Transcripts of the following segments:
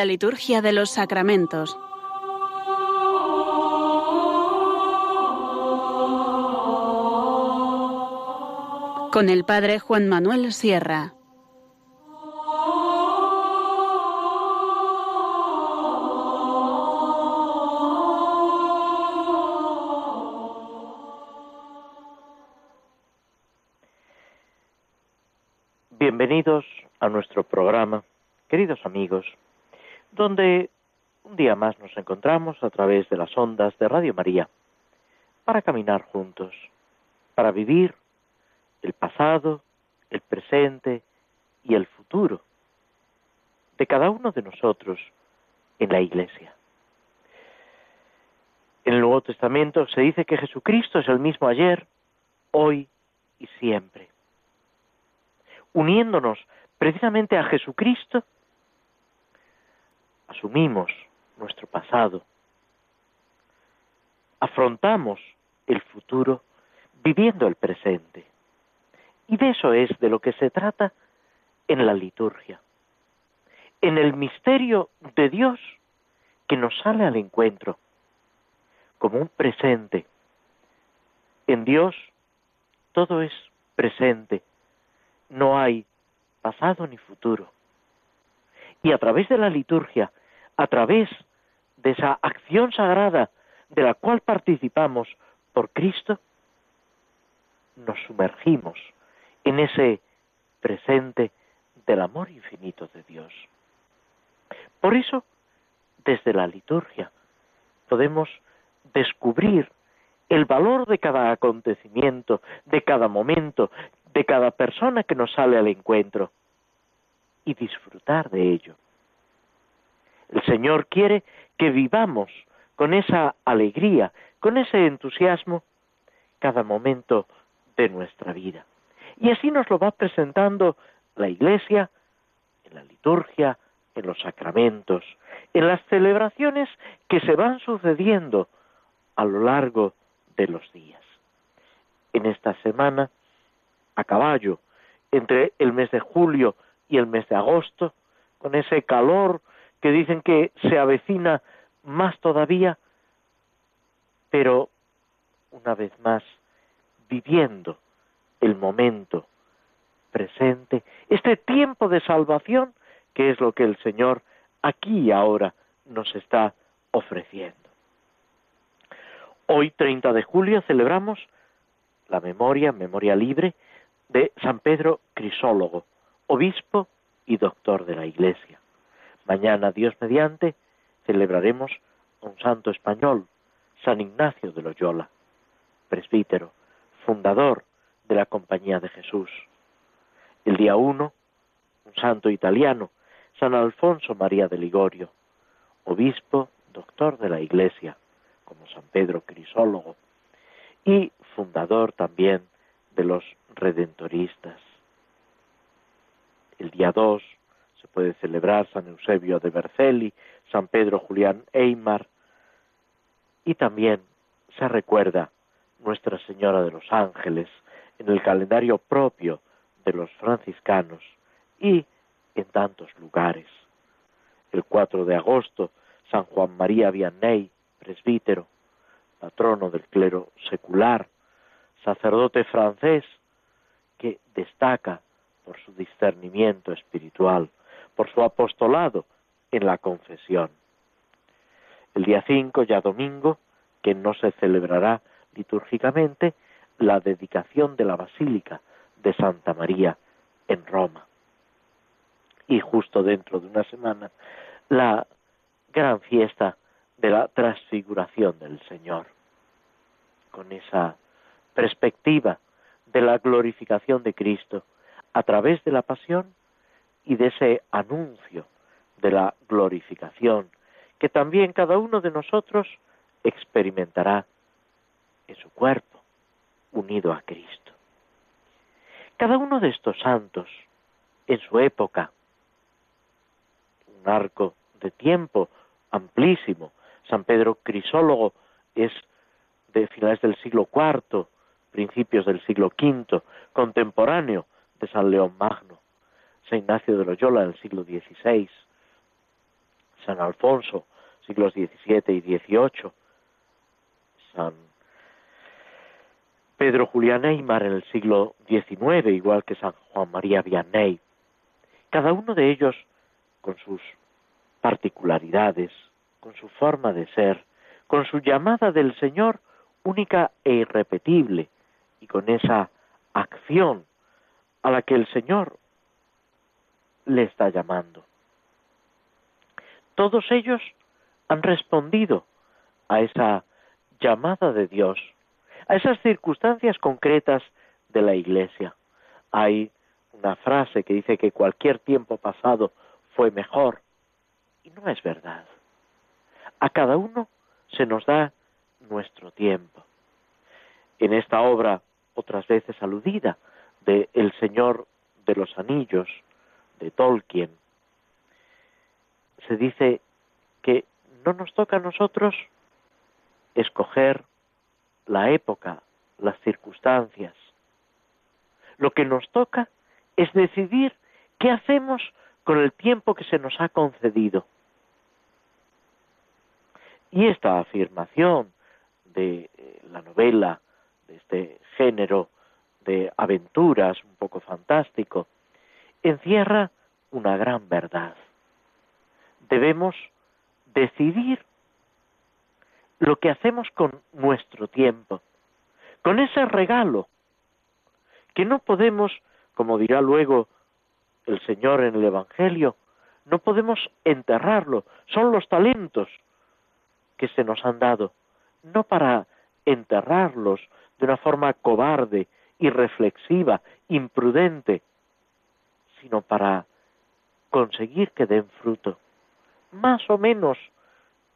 La liturgia de los sacramentos. Con el Padre Juan Manuel Sierra. Nos encontramos a través de las ondas de Radio María para caminar juntos, para vivir el pasado, el presente y el futuro de cada uno de nosotros en la Iglesia. En el Nuevo Testamento se dice que Jesucristo es el mismo ayer, hoy y siempre uniéndonos precisamente a Jesucristo, asumimos nuestro pasado, afrontamos el futuro viviendo el presente. Y de eso es de lo que se trata en la liturgia, en el misterio de Dios que nos sale al encuentro, como un presente. En Dios todo es presente, no hay pasado ni futuro. Y a través de la liturgia, a través de esa acción sagrada de la cual participamos por Cristo, nos sumergimos en ese presente del amor infinito de Dios. Por eso, desde la liturgia, podemos descubrir el valor de cada acontecimiento, de cada momento, de cada persona que nos sale al encuentro y disfrutar de ello. El Señor quiere que vivamos con esa alegría, con ese entusiasmo, cada momento de nuestra vida. Y así nos lo va presentando la Iglesia en la liturgia, en los sacramentos, en las celebraciones que se van sucediendo a lo largo de los días. En esta semana a caballo entre el mes de julio y el mes de agosto, con ese calor que dicen que se avecina más todavía, pero una vez más viviendo el momento presente, este tiempo de salvación que es lo que el Señor aquí y ahora nos está ofreciendo. Hoy, 30 de julio, celebramos la memoria, memoria libre, de San Pedro Crisólogo, obispo y doctor de la Iglesia. Mañana, Dios mediante, celebraremos a un santo español, San Ignacio de Loyola, presbítero, fundador de la Compañía de Jesús. El día uno, un santo italiano, San Alfonso María de Ligorio, obispo, doctor de la Iglesia, como San Pedro Crisólogo, y fundador también de los redentoristas. El día 2 se puede celebrar San Eusebio de Berceli, San Pedro Julián Eymar y también se recuerda Nuestra Señora de los Ángeles en el calendario propio de los franciscanos y en tantos lugares. El 4 de agosto, San Juan María Vianney, presbítero, patrono del clero secular, sacerdote francés que destaca por su discernimiento espiritual, por su apostolado en la confesión. El día 5, ya domingo, que no se celebrará litúrgicamente, la dedicación de la Basílica de Santa María en Roma. Y justo dentro de una semana, la gran fiesta de la transfiguración del Señor, con esa perspectiva de la glorificación de Cristo a través de la pasión y de ese anuncio de la glorificación que también cada uno de nosotros experimentará en su cuerpo, unido a Cristo. Cada uno de estos santos, en su época, un arco de tiempo amplísimo, San Pedro Crisólogo es de finales del siglo IV, principios del siglo V, contemporáneo de San León Magno, San Ignacio de Loyola del siglo XVI, San Alfonso, siglos XVII y XVIII, San Pedro Julián Neymar en el siglo XIX, igual que San Juan María Vianney. Cada uno de ellos con sus particularidades, con su forma de ser, con su llamada del Señor única e irrepetible, y con esa acción a la que el Señor le está llamando. Todos ellos han respondido a esa llamada de Dios, a esas circunstancias concretas de la Iglesia. Hay una frase que dice que cualquier tiempo pasado fue mejor, y no es verdad. A cada uno se nos da nuestro tiempo. En esta obra, otras veces aludida, de El Señor de los Anillos, de Tolkien, se dice que no nos toca a nosotros escoger la época, las circunstancias. Lo que nos toca es decidir qué hacemos con el tiempo que se nos ha concedido. Y esta afirmación de eh, la novela, de este género de aventuras un poco fantástico, encierra una gran verdad. Debemos decidir lo que hacemos con nuestro tiempo, con ese regalo, que no podemos, como dirá luego el Señor en el Evangelio, no podemos enterrarlo, son los talentos que se nos han dado, no para enterrarlos de una forma cobarde, irreflexiva, imprudente, sino para conseguir que den fruto. Más o menos,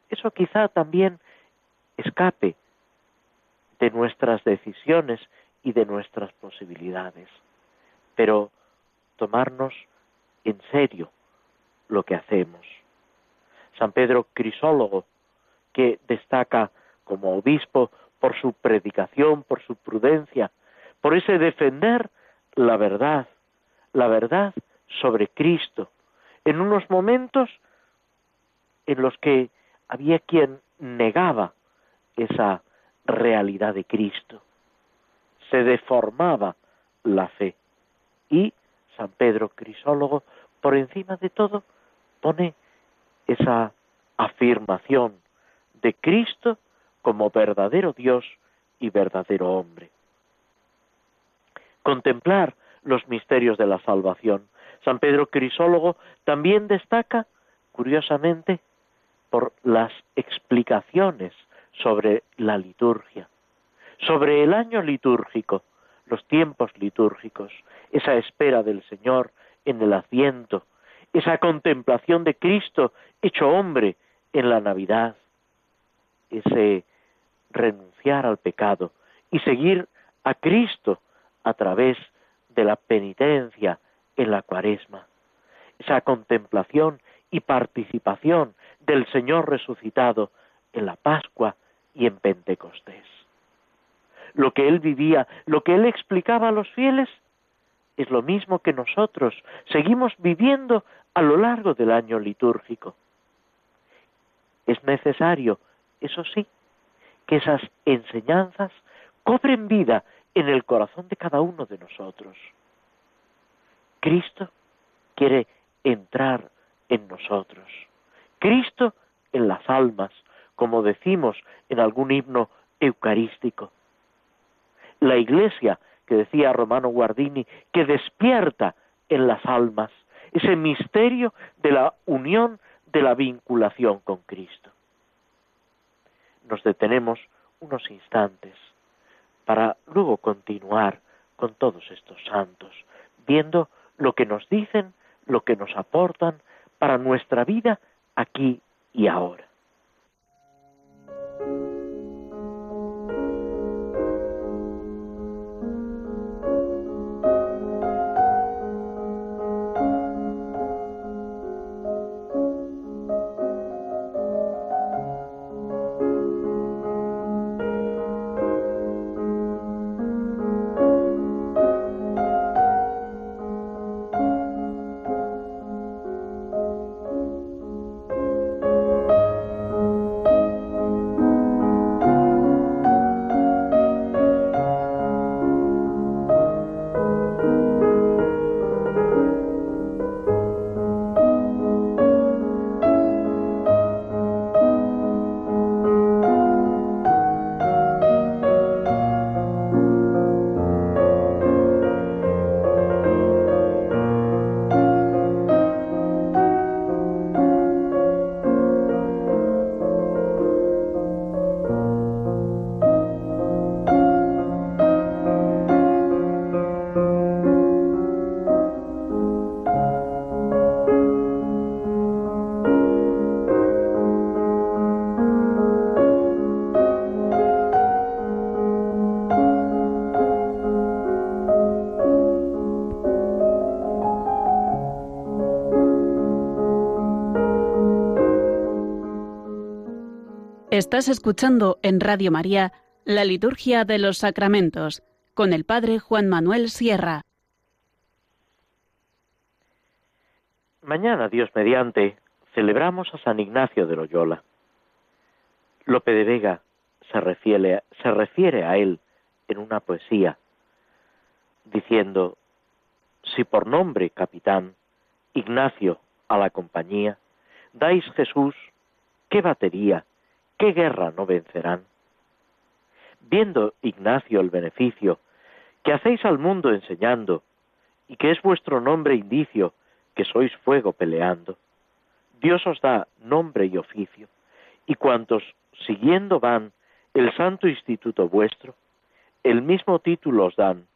eso quizá también escape de nuestras decisiones y de nuestras posibilidades, pero tomarnos en serio lo que hacemos. San Pedro Crisólogo, que destaca como obispo por su predicación, por su prudencia, por ese defender la verdad, la verdad sobre Cristo, en unos momentos en los que había quien negaba esa realidad de Cristo. Se deformaba la fe. Y San Pedro Crisólogo, por encima de todo, pone esa afirmación de Cristo como verdadero Dios y verdadero hombre. Contemplar los misterios de la salvación. San Pedro Crisólogo también destaca, curiosamente, por las explicaciones sobre la liturgia, sobre el año litúrgico, los tiempos litúrgicos, esa espera del Señor en el asiento, esa contemplación de Cristo hecho hombre en la Navidad, ese renunciar al pecado y seguir a Cristo a través de la penitencia en la cuaresma, esa contemplación y participación del Señor resucitado en la Pascua y en Pentecostés. Lo que él vivía, lo que él explicaba a los fieles, es lo mismo que nosotros seguimos viviendo a lo largo del año litúrgico. Es necesario, eso sí, que esas enseñanzas cobren vida en el corazón de cada uno de nosotros. Cristo quiere entrar en nosotros. Cristo en las almas, como decimos en algún himno eucarístico. La Iglesia, que decía Romano Guardini, que despierta en las almas ese misterio de la unión, de la vinculación con Cristo. Nos detenemos unos instantes para luego continuar con todos estos santos, viendo lo que nos dicen, lo que nos aportan para nuestra vida aquí y ahora. Estás escuchando en Radio María la Liturgia de los Sacramentos con el Padre Juan Manuel Sierra. Mañana, Dios mediante, celebramos a San Ignacio de Loyola. Lope de Vega se refiere, se refiere a él en una poesía, diciendo, si por nombre, capitán, Ignacio a la compañía, dais Jesús, qué batería, ¿qué guerra no vencerán? Viendo, Ignacio, el beneficio que hacéis al mundo enseñando, y que es vuestro nombre indicio que sois fuego peleando, Dios os da nombre y oficio, y cuantos siguiendo van el santo instituto vuestro, el mismo título os dan,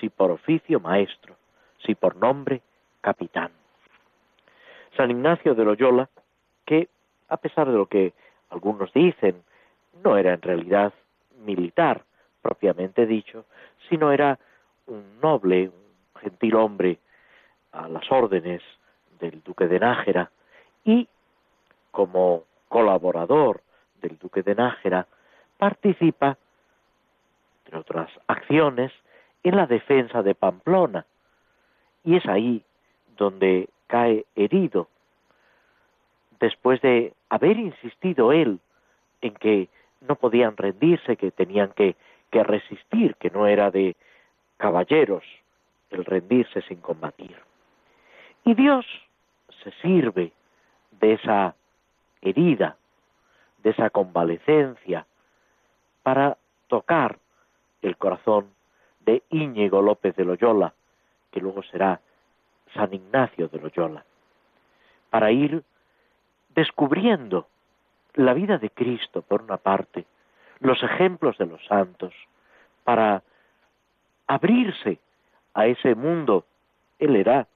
si por oficio maestro, si por nombre capitán. San Ignacio de Loyola, que a pesar de lo que algunos dicen, no era en realidad militar propiamente dicho, sino era un noble, un gentil hombre a las órdenes del duque de Nájera y como colaborador del duque de Nájera participa, entre otras acciones, en la defensa de Pamplona. Y es ahí donde cae herido después de haber insistido él en que no podían rendirse, que tenían que, resistir, que no era de caballeros el rendirse sin combatir. Y Dios se sirve de esa herida, de esa convalecencia, para tocar el corazón de Íñigo López de Loyola, que luego será San Ignacio de Loyola, para ir descubriendo la vida de Cristo, por una parte, los ejemplos de los santos, para abrirse a ese mundo. Él era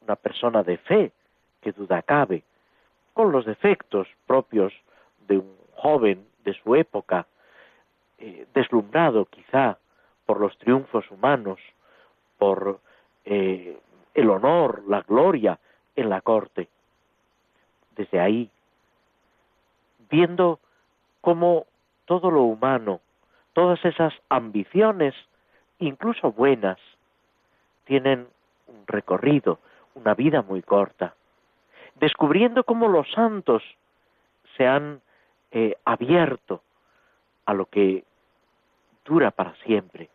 una persona de fe, que duda cabe, con los defectos propios de un joven de su época, eh, deslumbrado quizá por los triunfos humanos, por eh, el honor, la gloria en la corte desde ahí, viendo cómo todo lo humano, todas esas ambiciones, incluso buenas, tienen un recorrido, una vida muy corta, descubriendo cómo los santos se han eh, abierto a lo que dura para siempre.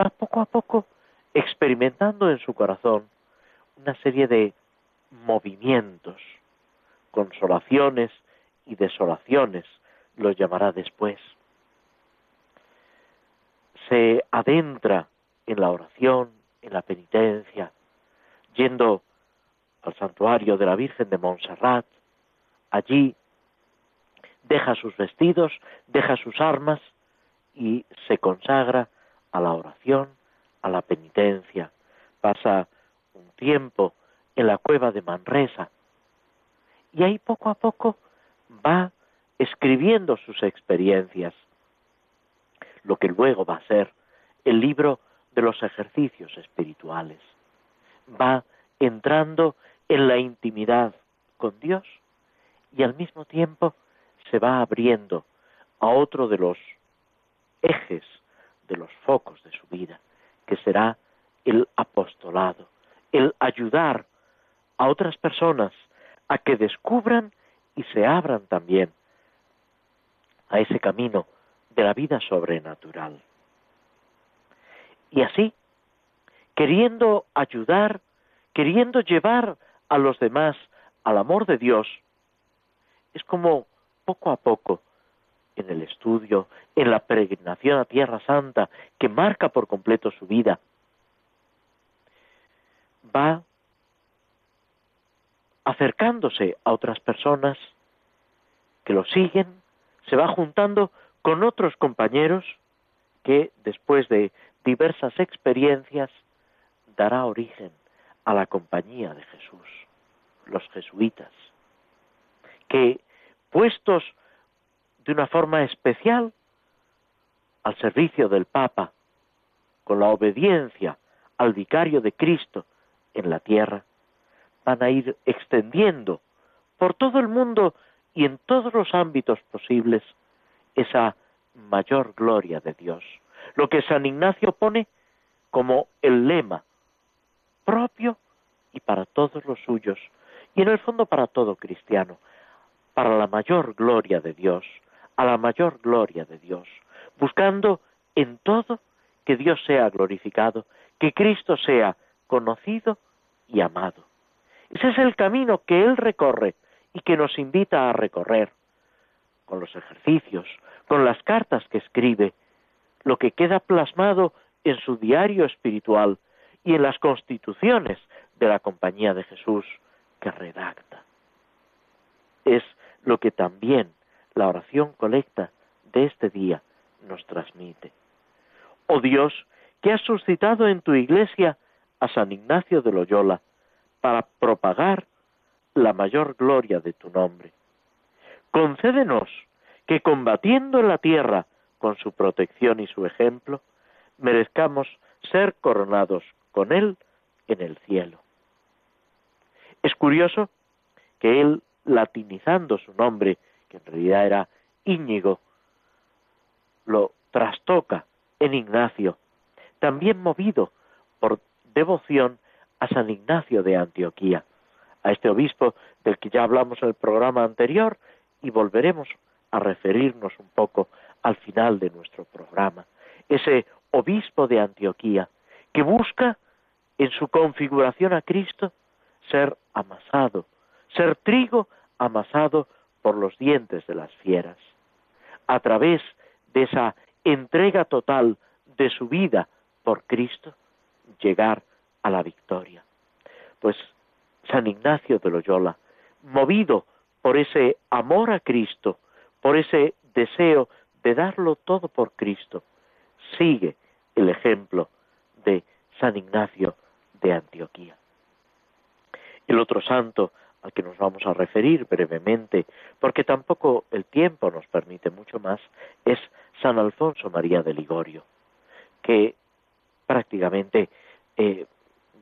Va poco a poco experimentando en su corazón una serie de movimientos, consolaciones y desolaciones, lo llamará después. Se adentra en la oración, en la penitencia, yendo al santuario de la Virgen de Montserrat, allí deja sus vestidos, deja sus armas y se consagra a la oración, a la penitencia. Pasa un tiempo en la cueva de Manresa. Y ahí poco a poco va escribiendo sus experiencias, lo que luego va a ser el libro de los ejercicios espirituales. Va entrando en la intimidad con Dios y al mismo tiempo se va abriendo a otro de los ejes, de los focos de su vida, que será el apostolado, el ayudar a otras personas a que descubran y se abran también a ese camino de la vida sobrenatural. Y así, queriendo ayudar, queriendo llevar a los demás al amor de Dios, es como poco a poco, en el estudio, en la peregrinación a Tierra Santa, que marca por completo su vida, va acercándose a otras personas que lo siguen, se va juntando con otros compañeros que después de diversas experiencias dará origen a la compañía de Jesús, los jesuitas, que puestos de una forma especial al servicio del Papa, con la obediencia al vicario de Cristo en la tierra, van a ir extendiendo por todo el mundo y en todos los ámbitos posibles esa mayor gloria de Dios. Lo que San Ignacio pone como el lema propio y para todos los suyos, y en el fondo para todo cristiano, para la mayor gloria de Dios, a la mayor gloria de Dios, buscando en todo que Dios sea glorificado, que Cristo sea conocido y amado. Ese es el camino que Él recorre y que nos invita a recorrer, con los ejercicios, con las cartas que escribe, lo que queda plasmado en su diario espiritual y en las constituciones de la Compañía de Jesús que redacta. Es lo que también la oración colecta de este día nos transmite. Oh Dios, que has suscitado en tu iglesia a San Ignacio de Loyola para propagar la mayor gloria de tu nombre. Concédenos que combatiendo en la tierra con su protección y su ejemplo, merezcamos ser coronados con él en el cielo. Es curioso que él, latinizando su nombre, que en realidad era Íñigo, lo trastoca en Ignacio, también movido por devoción a San Ignacio de Antioquía, a este obispo del que ya hablamos en el programa anterior y volveremos a referirnos un poco al final de nuestro programa. Ese obispo de Antioquía que busca en su configuración a Cristo ser amasado, ser trigo amasado por los dientes de las fieras. A través de esa entrega total de su vida por Cristo, llegar a la victoria. Pues San Ignacio de Loyola, movido por ese amor a Cristo, por ese deseo de darlo todo por Cristo, sigue el ejemplo de San Ignacio de Antioquía. El otro santo al que nos vamos a referir brevemente, porque tampoco el tiempo nos permite mucho más, es San Alfonso María de Ligorio, que prácticamente eh,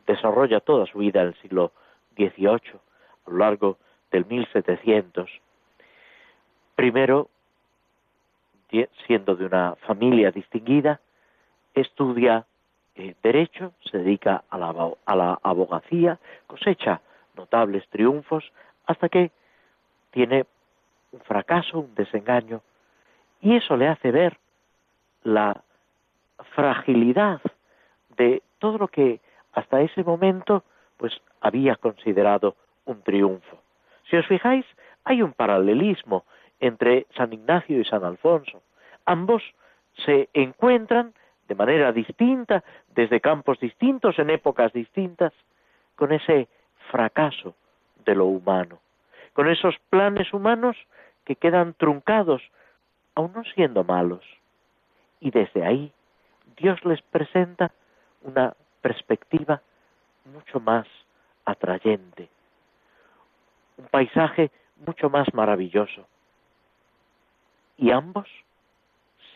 desarrolla toda su vida en el siglo XVIII, a lo largo del 1700. Primero, siendo de una familia distinguida, estudia eh, Derecho, se dedica a la, a la abogacía, cosecha notables triunfos, hasta que tiene un fracaso, un desengaño, y eso le hace ver la fragilidad de todo lo que hasta ese momento pues había considerado un triunfo. Si os fijáis, hay un paralelismo entre San Ignacio y San Alfonso. Ambos se encuentran de manera distinta, desde campos distintos, en épocas distintas, con ese fracaso de lo humano, con esos planes humanos que quedan truncados, aun no siendo malos. Y desde ahí Dios les presenta una perspectiva mucho más atrayente, un paisaje mucho más maravilloso. Y ambos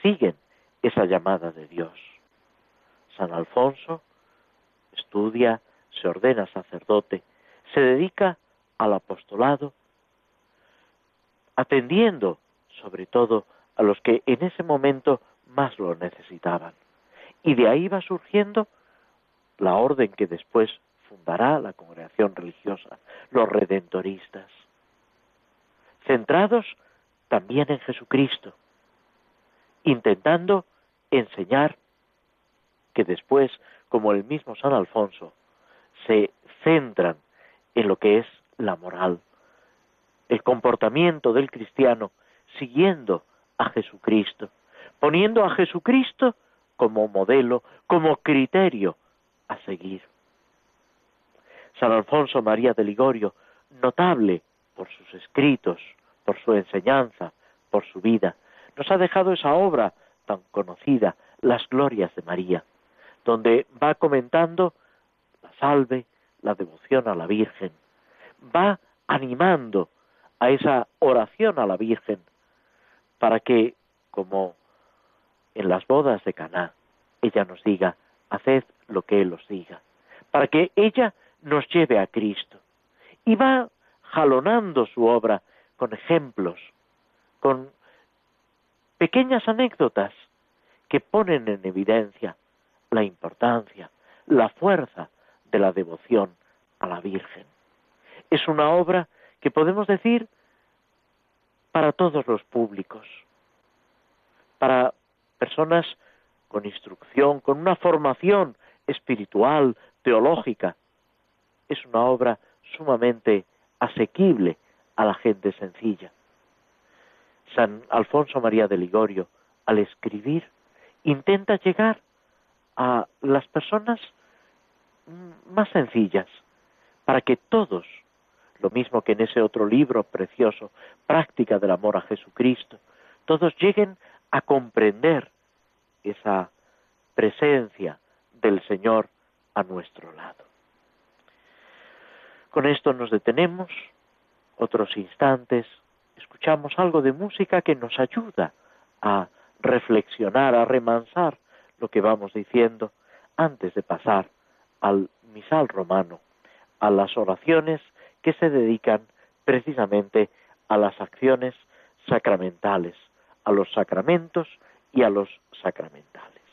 siguen esa llamada de Dios. San Alfonso estudia, se ordena sacerdote, se dedica al apostolado, atendiendo sobre todo a los que en ese momento más lo necesitaban. Y de ahí va surgiendo la orden que después fundará la congregación religiosa, los redentoristas, centrados también en Jesucristo, intentando enseñar que después, como el mismo San Alfonso, se centran en lo que es la moral, el comportamiento del cristiano siguiendo a Jesucristo, poniendo a Jesucristo como modelo, como criterio a seguir. San Alfonso María de Ligorio, notable por sus escritos, por su enseñanza, por su vida, nos ha dejado esa obra tan conocida, Las Glorias de María, donde va comentando la salve, la devoción a la Virgen, va animando a esa oración a la Virgen para que, como en las bodas de Caná, ella nos diga, haced lo que Él os diga, para que ella nos lleve a Cristo. Y va jalonando su obra con ejemplos, con pequeñas anécdotas que ponen en evidencia la importancia, la fuerza de la devoción a la Virgen. Es una obra que podemos decir para todos los públicos, para personas con instrucción, con una formación espiritual, teológica. Es una obra sumamente asequible a la gente sencilla. San Alfonso María de Ligorio, al escribir, intenta llegar a las personas más sencillas, para que todos, lo mismo que en ese otro libro precioso, Práctica del Amor a Jesucristo, todos lleguen a comprender esa presencia del Señor a nuestro lado. Con esto nos detenemos otros instantes, escuchamos algo de música que nos ayuda a reflexionar, a remansar lo que vamos diciendo antes de pasar al misal romano, a las oraciones que se dedican precisamente a las acciones sacramentales, a los sacramentos y a los sacramentales.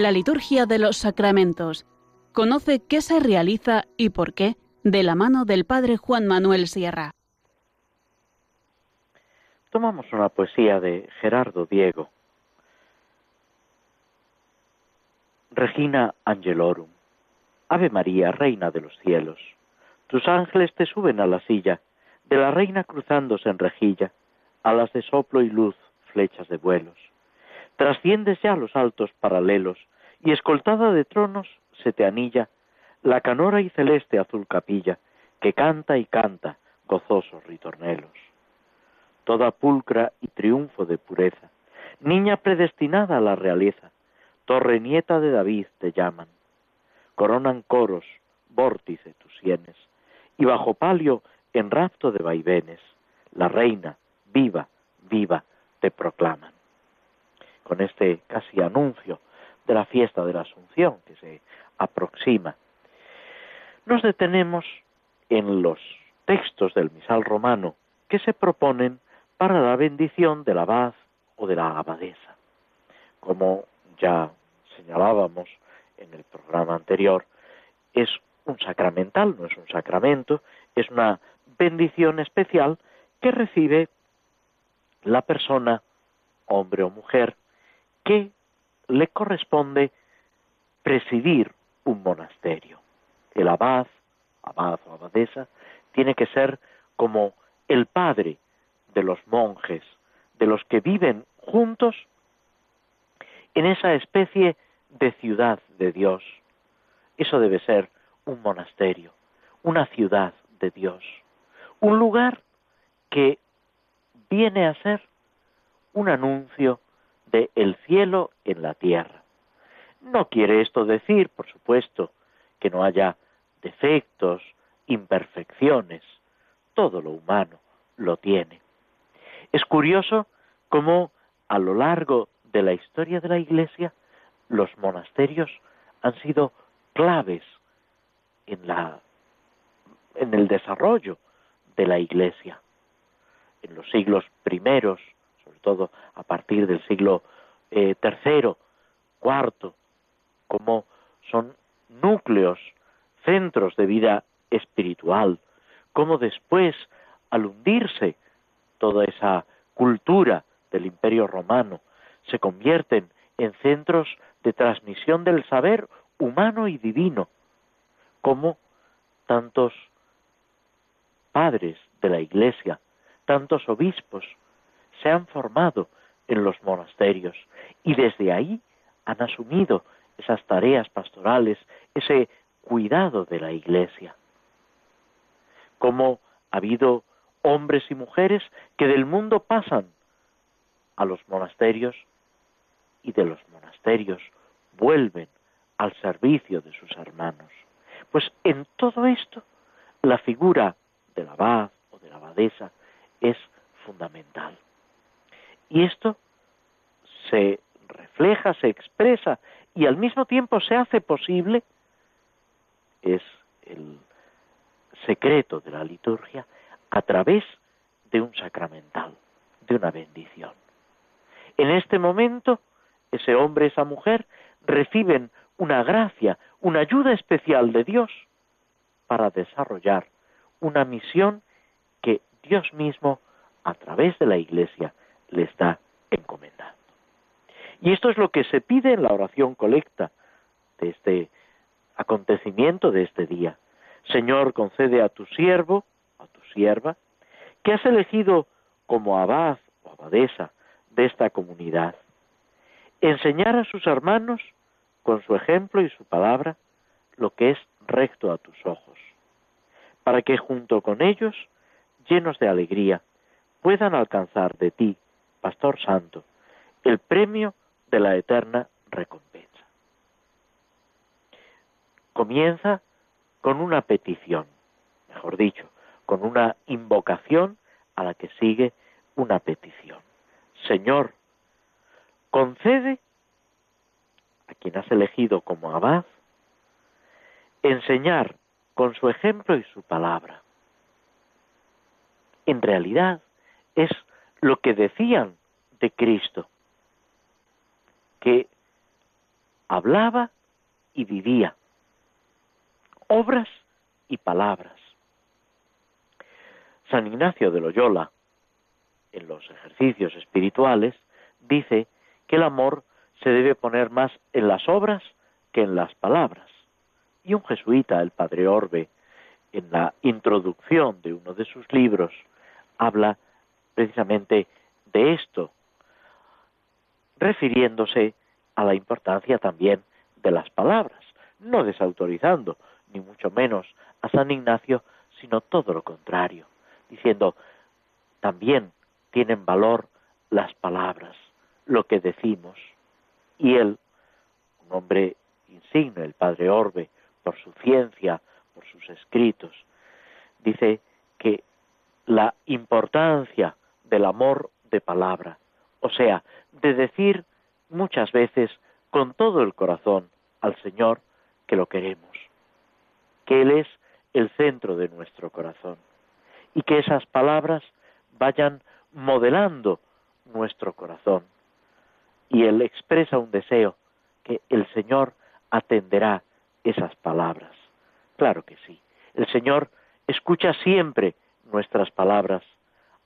La liturgia de los sacramentos. Conoce qué se realiza y por qué de la mano del Padre Juan Manuel Sierra. Tomamos una poesía de Gerardo Diego. Regina Angelorum. Ave María, Reina de los cielos. Tus ángeles te suben a la silla, de la reina cruzándose en rejilla, alas de soplo y luz, flechas de vuelos Trasciendes ya los altos paralelos, y escoltada de tronos se te anilla la canora y celeste azul capilla, que canta y canta gozosos ritornelos. Toda pulcra y triunfo de pureza, niña predestinada a la realeza, torre nieta de David te llaman. Coronan coros, vórtice tus sienes, y bajo palio en rapto de vaivenes, la reina, viva, viva, te proclaman con este casi anuncio de la fiesta de la Asunción que se aproxima. Nos detenemos en los textos del misal romano que se proponen para la bendición del abad o de la abadesa. Como ya señalábamos en el programa anterior, es un sacramental, no es un sacramento, es una bendición especial que recibe la persona, hombre o mujer, que le corresponde presidir un monasterio. El abad, abad o abadesa, tiene que ser como el padre de los monjes, de los que viven juntos en esa especie de ciudad de Dios. Eso debe ser un monasterio, una ciudad de Dios, un lugar que viene a ser un anuncio de el cielo en la tierra. No quiere esto decir, por supuesto, que no haya defectos, imperfecciones, todo lo humano lo tiene. Es curioso cómo a lo largo de la historia de la Iglesia los monasterios han sido claves en la en el desarrollo de la Iglesia. En los siglos primeros, sobre todo a partir del siglo eh, cuarto, como son núcleos, centros de vida espiritual, como después, al hundirse toda esa cultura del imperio romano, se convierten en centros de transmisión del saber humano y divino, como tantos padres de la Iglesia, tantos obispos se han formado en los monasterios y desde ahí han asumido esas tareas pastorales, ese cuidado de la Iglesia. Como ha habido hombres y mujeres que del mundo pasan a los monasterios y de los monasterios vuelven al servicio de sus hermanos. Pues en todo esto la figura del abad o de la abadesa es fundamental. Y esto se refleja, se expresa y al mismo tiempo se hace posible, es el secreto de la liturgia, a través de un sacramental, de una bendición. En este momento, ese hombre, esa mujer, reciben una gracia, una ayuda especial de Dios para desarrollar una misión que Dios mismo, a través de la Iglesia, les da encomendando. Y esto es lo que se pide en la oración colecta de este acontecimiento de este día. Señor, concede a tu siervo, a tu sierva, que has elegido como abad o abadesa de esta comunidad, enseñar a sus hermanos, con su ejemplo y su palabra, lo que es recto a tus ojos, para que junto con ellos, llenos de alegría, puedan alcanzar de ti, Pastor Santo, el premio de la eterna recompensa. Comienza con una petición, mejor dicho, con una invocación a la que sigue una petición. Señor, concede a quien has elegido como abad enseñar con su ejemplo y su palabra. En realidad es lo que decían de Cristo, que hablaba y vivía, obras y palabras. San Ignacio de Loyola, en los ejercicios espirituales, dice que el amor se debe poner más en las obras que en las palabras. Y un jesuita, el padre Orbe, en la introducción de uno de sus libros, habla precisamente de esto, refiriéndose a la importancia también de las palabras, no desautorizando, ni mucho menos a San Ignacio, sino todo lo contrario, diciendo, también tienen valor las palabras, lo que decimos. Y él, un hombre insigne, el padre Orbe, por su ciencia, por sus escritos, dice que la importancia del amor de palabra, o sea, de decir muchas veces con todo el corazón al Señor que lo queremos, que Él es el centro de nuestro corazón y que esas palabras vayan modelando nuestro corazón. Y Él expresa un deseo que el Señor atenderá esas palabras. Claro que sí. El Señor escucha siempre nuestras palabras,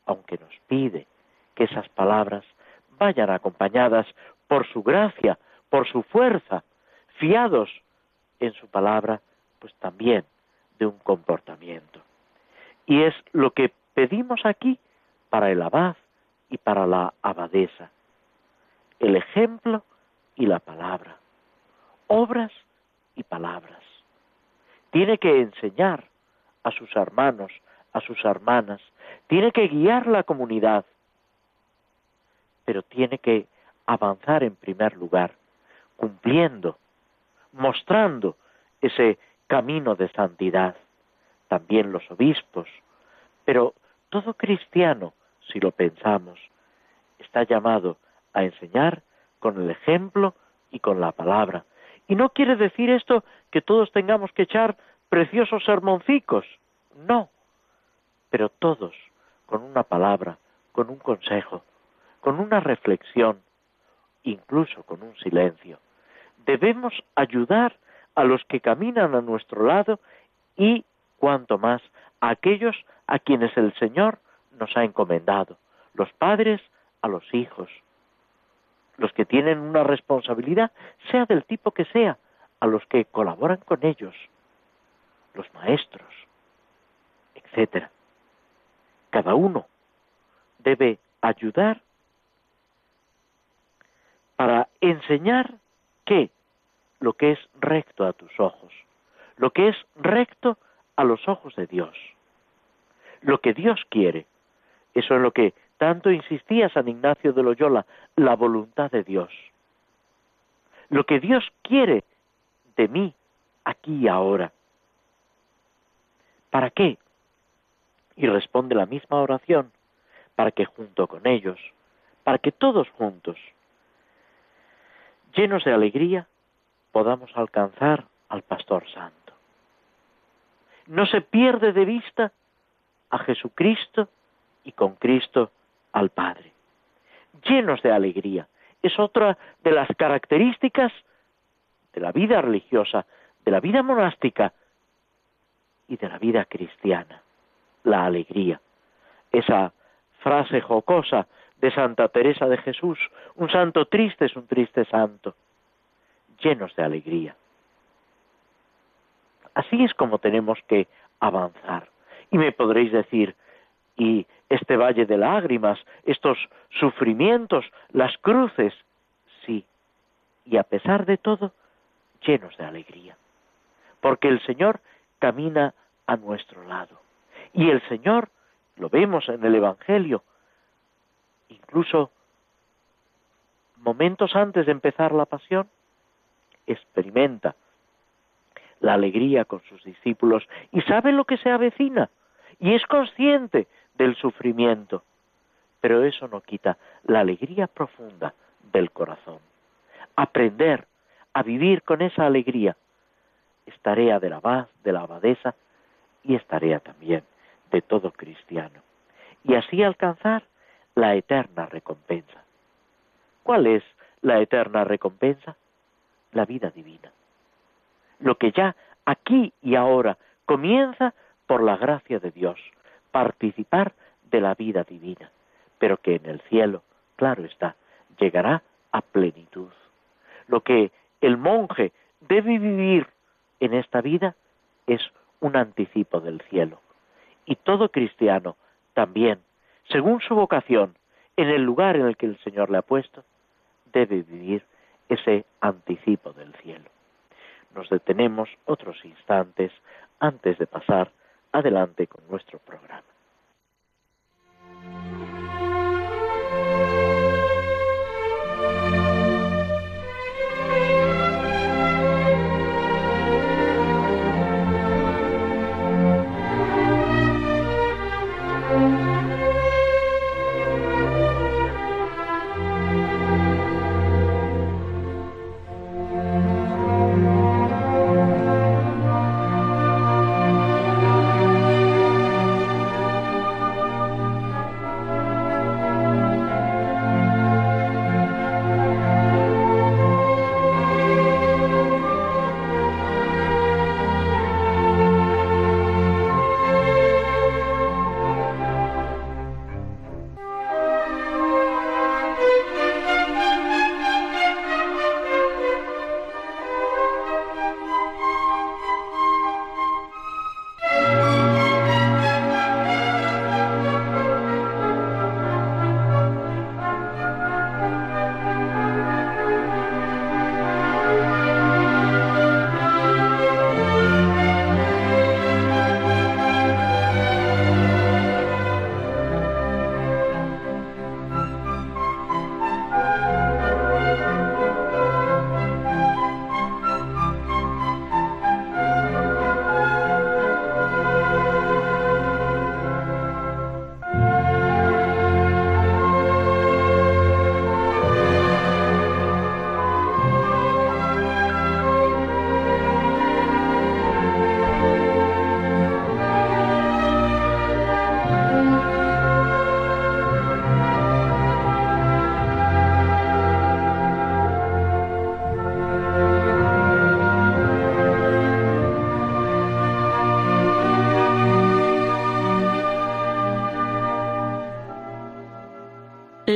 aunque nos pide que esas palabras vayan acompañadas por su gracia, por su fuerza, fiados en su palabra, pues también de un comportamiento. Y es lo que pedimos aquí para el abad y para la abadesa. El ejemplo y la palabra. obras y palabras. Tiene que enseñar a sus hermanos, a sus hermanas, tiene que guiar la comunidad, pero tiene que avanzar en primer lugar, cumpliendo, mostrando ese camino de santidad. También los obispos, pero todo cristiano, si lo pensamos, está llamado a enseñar con el ejemplo y con la palabra. Y no quiere decir esto que todos tengamos que echar preciosos sermoncicos, no, pero todos con una palabra, con un consejo, con una reflexión, incluso con un silencio. Debemos ayudar a los que caminan a nuestro lado y, cuanto más, a aquellos a quienes el Señor nos ha encomendado, los padres a los hijos, los que tienen una responsabilidad, sea del tipo que sea, a los que colaboran con ellos, los maestros, etcétera. Cada uno debe ayudar para enseñar que lo que es recto a tus ojos, lo que es recto a los ojos de Dios, lo que Dios quiere. Eso es lo que tanto insistía San Ignacio de Loyola, la voluntad de Dios. Lo que Dios quiere de mí aquí y ahora. ¿Para qué? Y responde la misma oración, para que junto con ellos, para que todos juntos, llenos de alegría, podamos alcanzar al Pastor Santo. No se pierde de vista a Jesucristo y con Cristo al Padre. Llenos de alegría. Es otra de las características de la vida religiosa, de la vida monástica y de la vida cristiana. La alegría. Esa frase jocosa de Santa Teresa de Jesús, un santo triste es un triste santo, llenos de alegría. Así es como tenemos que avanzar. Y me podréis decir, y este valle de lágrimas, estos sufrimientos, las cruces, sí, y a pesar de todo, llenos de alegría, porque el Señor camina a nuestro lado. Y el Señor, lo vemos en el Evangelio, incluso momentos antes de empezar la pasión, experimenta la alegría con sus discípulos y sabe lo que se avecina y es consciente del sufrimiento. Pero eso no quita la alegría profunda del corazón. Aprender a vivir con esa alegría es tarea del abad, de la abadesa y es tarea también de todo cristiano. Y así alcanzar la eterna recompensa. ¿Cuál es la eterna recompensa? La vida divina. Lo que ya aquí y ahora comienza por la gracia de Dios, participar de la vida divina, pero que en el cielo, claro está, llegará a plenitud. Lo que el monje debe vivir en esta vida es un anticipo del cielo. Y todo cristiano también según su vocación, en el lugar en el que el Señor le ha puesto, debe vivir ese anticipo del cielo. Nos detenemos otros instantes antes de pasar adelante con nuestro programa.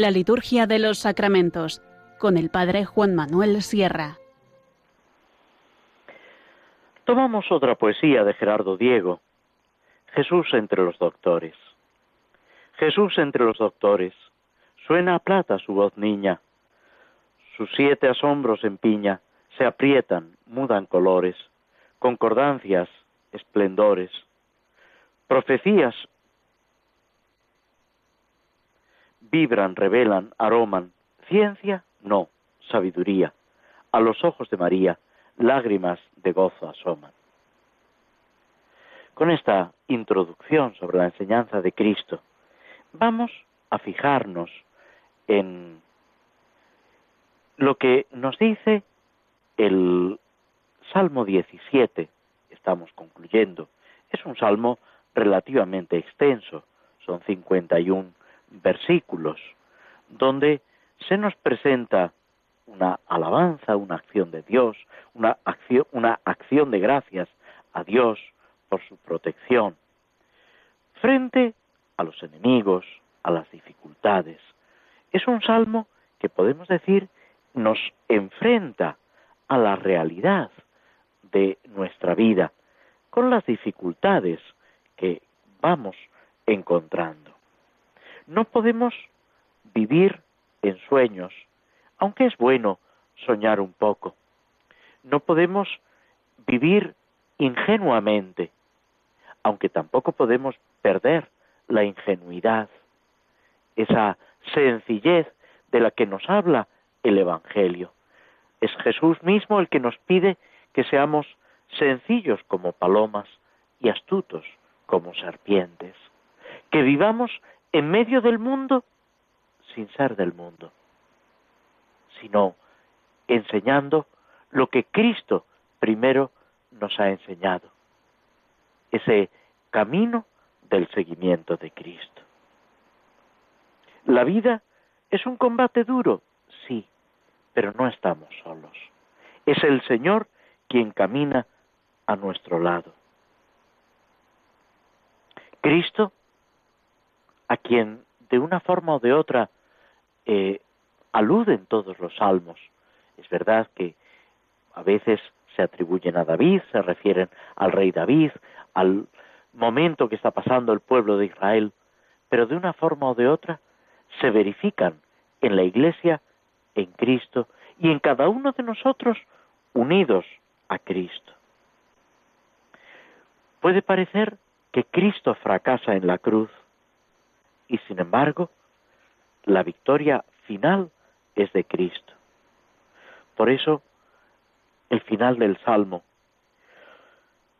La liturgia de los sacramentos con el Padre Juan Manuel Sierra. Tomamos otra poesía de Gerardo Diego, Jesús entre los doctores. Jesús entre los doctores, suena a plata su voz niña, sus siete asombros empiña, se aprietan, mudan colores, concordancias, esplendores, profecías vibran, revelan, aroman. Ciencia, no, sabiduría. A los ojos de María, lágrimas de gozo asoman. Con esta introducción sobre la enseñanza de Cristo, vamos a fijarnos en lo que nos dice el Salmo 17, estamos concluyendo. Es un salmo relativamente extenso, son 51 versículos, donde se nos presenta una alabanza, una acción de Dios, una acción, de gracias a Dios por su protección, frente a los enemigos, a las dificultades. Es un salmo que podemos decir nos enfrenta a la realidad de nuestra vida, con las dificultades que vamos encontrando. No podemos vivir en sueños, aunque es bueno soñar un poco. No podemos vivir ingenuamente, aunque tampoco podemos perder la ingenuidad, esa sencillez de la que nos habla el Evangelio. Es Jesús mismo el que nos pide que seamos sencillos como palomas y astutos como serpientes, que vivamos en medio del mundo sin ser del mundo, sino enseñando lo que Cristo primero nos ha enseñado, ese camino del seguimiento de Cristo. La vida es un combate duro, sí, pero no estamos solos. Es el Señor quien camina a nuestro lado. Cristo a quien de una forma o de otra eh, aluden todos los salmos. Es verdad que a veces se atribuyen a David, se refieren al rey David, al momento que está pasando el pueblo de Israel, pero de una forma o de otra se verifican en la Iglesia, en Cristo y en cada uno de nosotros unidos a Cristo. Puede parecer que Cristo fracasa en la cruz, y sin embargo, la victoria final es de Cristo. Por eso, el final del Salmo,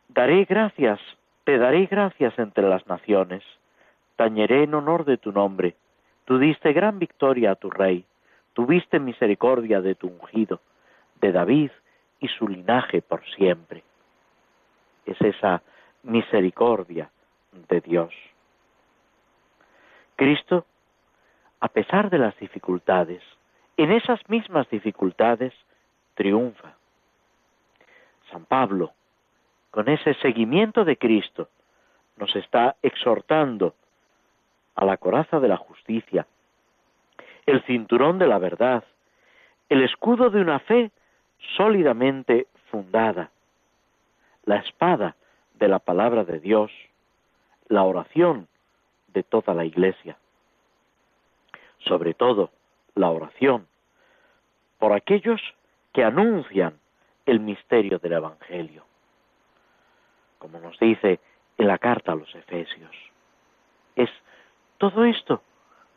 daré gracias, te daré gracias entre las naciones, tañeré en honor de tu nombre, tú diste gran victoria a tu rey, tuviste misericordia de tu ungido, de David y su linaje por siempre. Es esa misericordia de Dios. Cristo, a pesar de las dificultades, en esas mismas dificultades, triunfa. San Pablo, con ese seguimiento de Cristo, nos está exhortando a la coraza de la justicia, el cinturón de la verdad, el escudo de una fe sólidamente fundada, la espada de la palabra de Dios, la oración de toda la Iglesia. Sobre todo, la oración por aquellos que anuncian el misterio del Evangelio, como nos dice en la carta a los Efesios. Es todo esto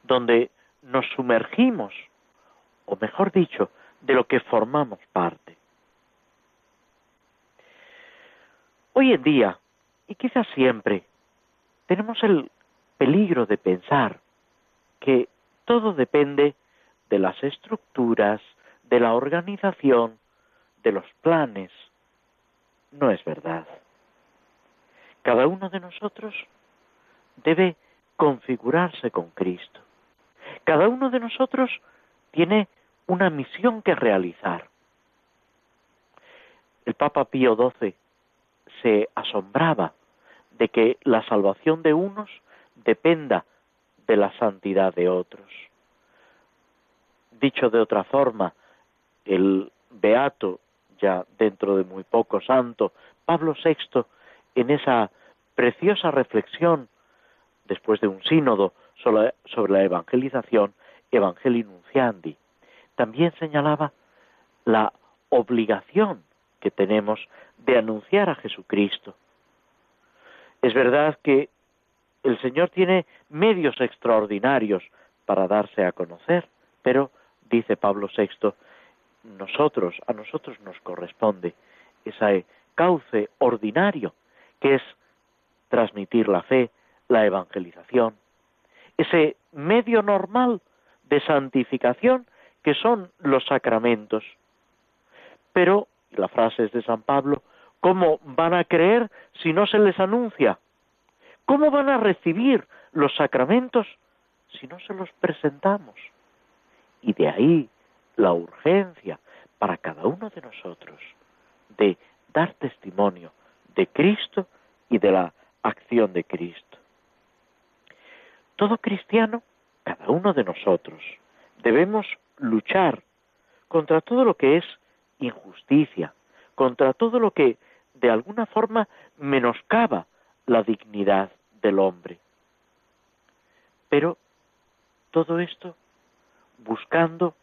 donde nos sumergimos, o mejor dicho, de lo que formamos parte. Hoy en día, y quizás siempre, tenemos el peligro de pensar que todo depende de las estructuras, de la organización, de los planes. No es verdad. Cada uno de nosotros debe configurarse con Cristo. Cada uno de nosotros tiene una misión que realizar. El Papa Pío XII se asombraba de que la salvación de unos dependa de la santidad de otros. dicho de otra forma, el beato, ya dentro de muy poco santo, Pablo VI, en esa preciosa reflexión, después de un sínodo sobre la evangelización, Evangelii Nunciandi, también señalaba la obligación que tenemos de anunciar a Jesucristo. Es verdad que el Señor tiene medios extraordinarios para darse a conocer, pero, dice Pablo VI, nosotros, a nosotros nos corresponde ese cauce ordinario que es transmitir la fe, la evangelización, ese medio normal de santificación que son los sacramentos. Pero, la frase es de San Pablo, ¿cómo van a creer si no se les anuncia? ¿Cómo van a recibir los sacramentos si no se los presentamos? Y de ahí la urgencia para cada uno de nosotros de dar testimonio de Cristo y de la acción de Cristo. Todo cristiano, cada uno de nosotros, debemos luchar contra todo lo que es injusticia, contra todo lo que de alguna forma menoscaba la dignidad del hombre. Pero todo esto buscando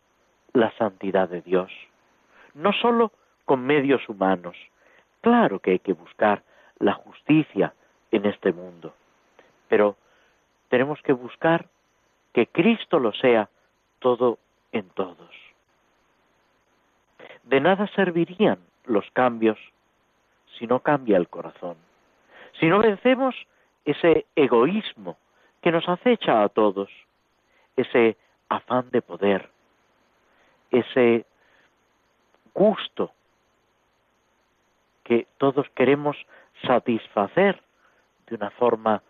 la santidad de Dios, no sólo con medios humanos. Claro que hay que buscar la justicia en este mundo, pero tenemos que buscar que Cristo lo sea todo en todos. De nada servirían los cambios si no cambia el corazón, si no vencemos ese egoísmo que nos acecha a todos, ese afán de poder, ese gusto que todos queremos satisfacer de una forma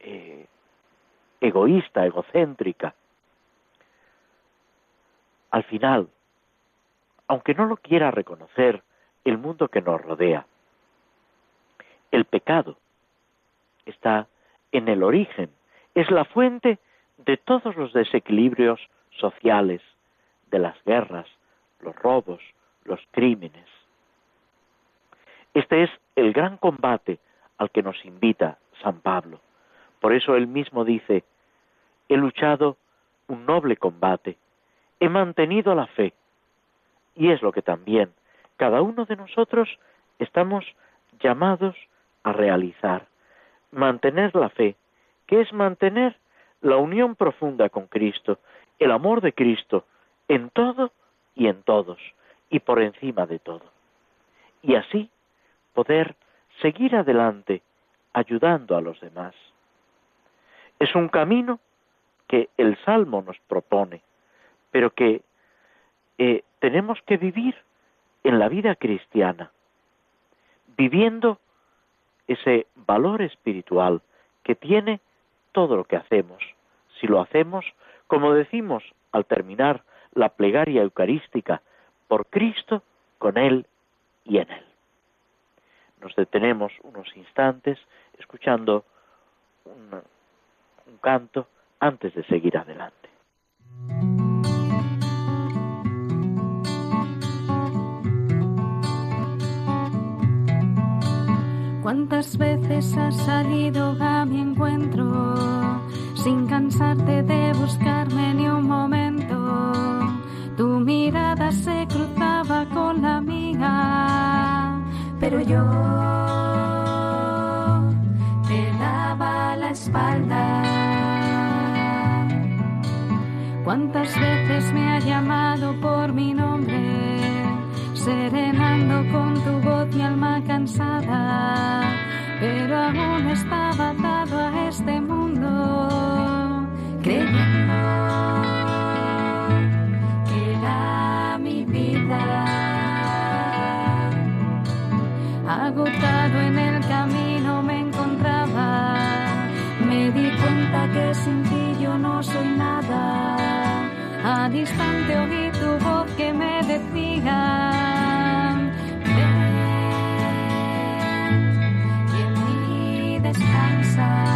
eh, egoísta, egocéntrica. Al final, aunque no lo quiera reconocer el mundo que nos rodea, el pecado está en el origen, es la fuente de todos los desequilibrios sociales, de las guerras, los robos, los crímenes. Este es el gran combate al que nos invita San Pablo. Por eso él mismo dice, he luchado un noble combate, he mantenido la fe. Y es lo que también cada uno de nosotros estamos llamados a realizar, mantener la fe, que es mantener la unión profunda con Cristo, el amor de Cristo, en todo y en todos, y por encima de todo. Y así poder seguir adelante ayudando a los demás. Es un camino que el Salmo nos propone, pero que eh, tenemos que vivir en la vida cristiana, viviendo ese valor espiritual que tiene todo lo que hacemos. Si lo hacemos, como decimos al terminar la plegaria eucarística, por Cristo, con Él y en Él. Nos detenemos unos instantes escuchando un, canto antes de seguir adelante. ¿Cuántas veces has salido a mi encuentro sin cansarte de buscarme ni un momento? Tu mirada se cruzaba con la mía, pero yo te daba la espalda. ¿Cuántas veces me ha llamado por mi nombre, serenando con cansada? pero aún estaba dado a este mundo, creyendo que era mi vida. Agotado en el camino me encontraba, me di cuenta que sin ti yo no soy nada. A distante oí tu voz que me decía. Y ahora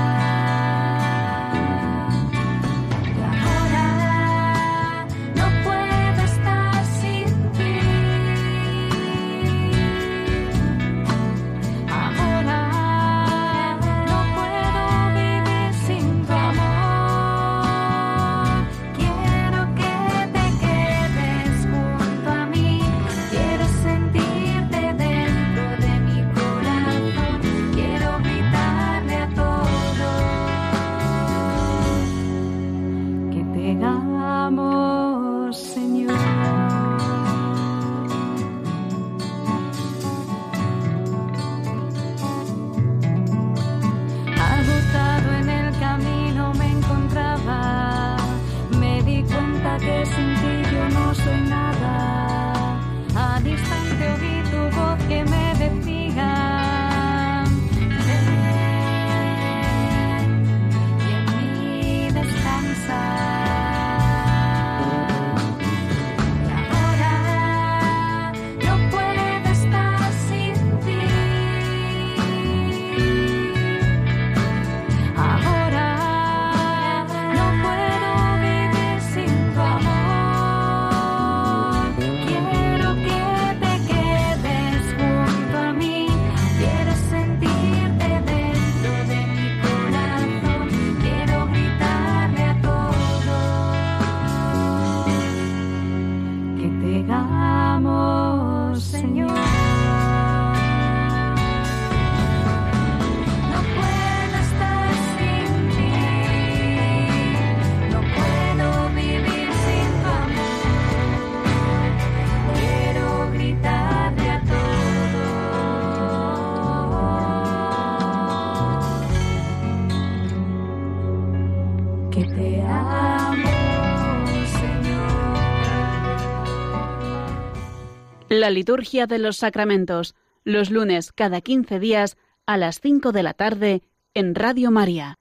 La liturgia de los sacramentos, los lunes cada 15 días a las 5 de la tarde en Radio María.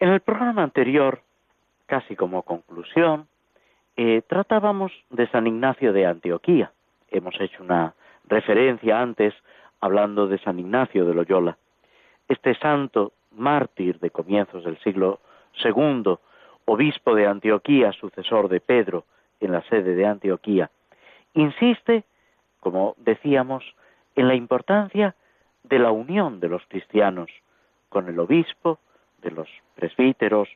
En el programa anterior, casi como conclusión, eh, tratábamos de San Ignacio de Antioquía. Hemos hecho una referencia antes hablando de San Ignacio de Loyola. Este santo mártir de comienzos del siglo II, obispo de Antioquía, sucesor de Pedro, en la sede de Antioquía, insiste, como decíamos, en la importancia de la unión de los cristianos con el obispo, de los presbíteros,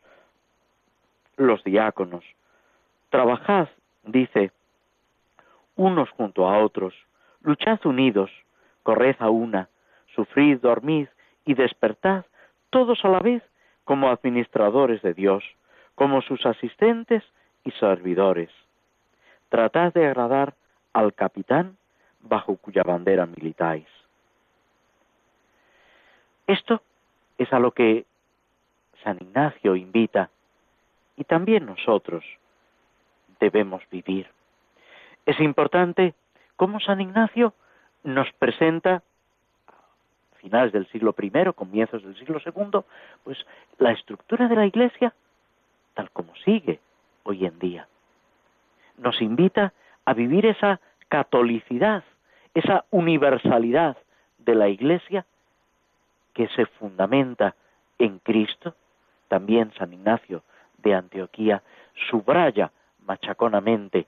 los diáconos. Trabajad, dice, unos junto a otros, luchad unidos, corred a una, sufrid, dormid y despertad, todos a la vez como administradores de Dios, como sus asistentes y servidores tratad de agradar al capitán bajo cuya bandera militáis. Esto es a lo que San Ignacio invita y también nosotros debemos vivir. Es importante cómo San Ignacio nos presenta a finales del siglo I, comienzos del siglo II, pues la estructura de la Iglesia tal como sigue hoy en día nos invita a vivir esa catolicidad, esa universalidad de la Iglesia que se fundamenta en Cristo. También San Ignacio de Antioquía subraya machaconamente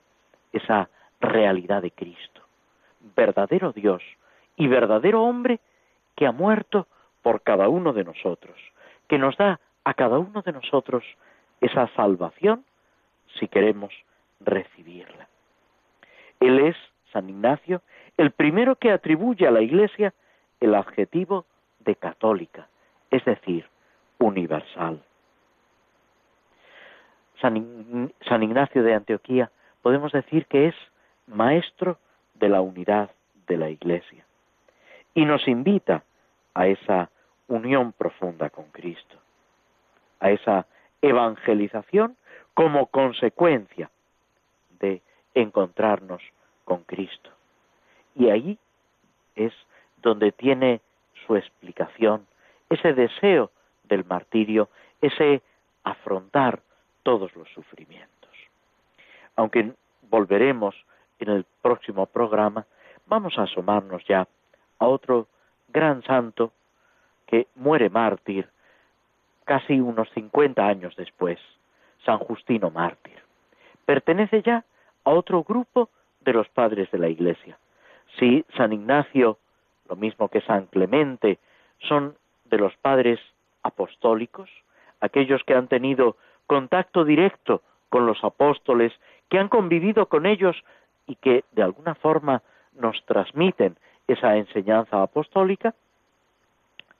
esa realidad de Cristo, verdadero Dios y verdadero hombre que ha muerto por cada uno de nosotros, que nos da a cada uno de nosotros esa salvación si queremos recibirla. Él es, San Ignacio, el primero que atribuye a la Iglesia el adjetivo de católica, es decir, universal. San, Ignacio de Antioquía podemos decir que es maestro de la unidad de la Iglesia y nos invita a esa unión profunda con Cristo, a esa evangelización como consecuencia encontrarnos con Cristo. Y ahí es donde tiene su explicación ese deseo del martirio, ese afrontar todos los sufrimientos. Aunque volveremos en el próximo programa, vamos a asomarnos ya a otro gran santo que muere mártir casi unos 50 años después, San Justino mártir. Pertenece ya a otro grupo de los padres de la Iglesia. Si San Ignacio, lo mismo que San Clemente, son de los padres apostólicos, aquellos que han tenido contacto directo con los apóstoles, que han convivido con ellos y que de alguna forma nos transmiten esa enseñanza apostólica,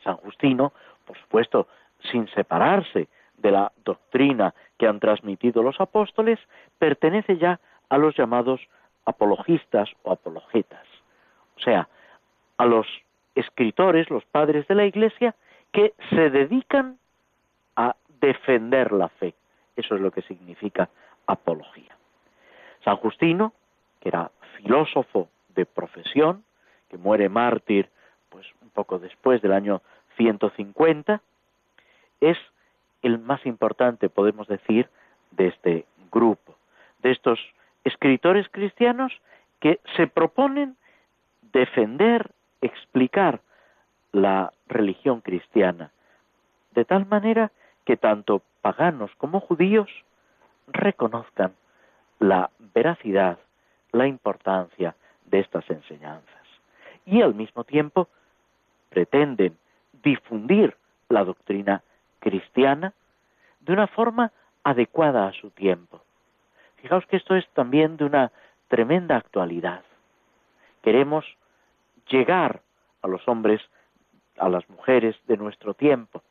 San Justino, por supuesto, sin separarse de la doctrina que han transmitido los apóstoles, pertenece ya a los llamados apologistas o apologetas, o sea, a los escritores, los padres de la Iglesia, que se dedican a defender la fe. Eso es lo que significa apología. San Justino, que era filósofo de profesión, que muere mártir pues un poco después del año 150, es el más importante, podemos decir, de este grupo, de estos escritores cristianos que se proponen defender, explicar la religión cristiana, de tal manera que tanto paganos como judíos reconozcan la veracidad, la importancia de estas enseñanzas. Y al mismo tiempo pretenden difundir la doctrina cristiana de una forma adecuada a su tiempo. Fijaos que esto es también de una tremenda actualidad. Queremos llegar a los hombres, a las mujeres de nuestro tiempo,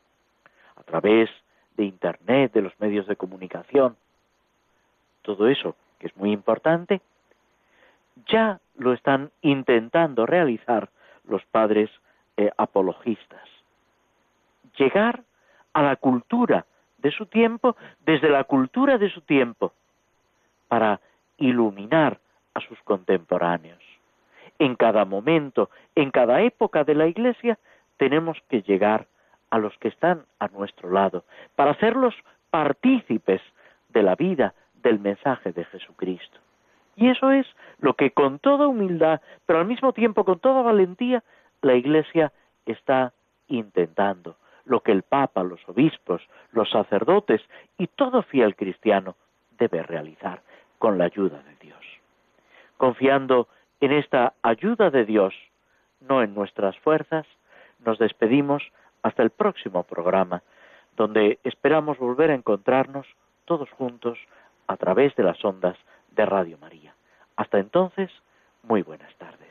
a través de Internet, de los medios de comunicación. Todo eso, que es muy importante, ya lo están intentando realizar los padres eh, apologistas. Llegar a la cultura de su tiempo desde la cultura de su tiempo, para iluminar a sus contemporáneos. En cada momento, en cada época de la Iglesia, tenemos que llegar a los que están a nuestro lado, para hacerlos partícipes de la vida, del mensaje de Jesucristo. Y eso es lo que con toda humildad, pero al mismo tiempo con toda valentía, la Iglesia está intentando, lo que el Papa, los obispos, los sacerdotes y todo fiel cristiano debe realizar con la ayuda de Dios. Confiando en esta ayuda de Dios, no en nuestras fuerzas, nos despedimos hasta el próximo programa, donde esperamos volver a encontrarnos todos juntos a través de las ondas de Radio María. Hasta entonces, muy buenas tardes.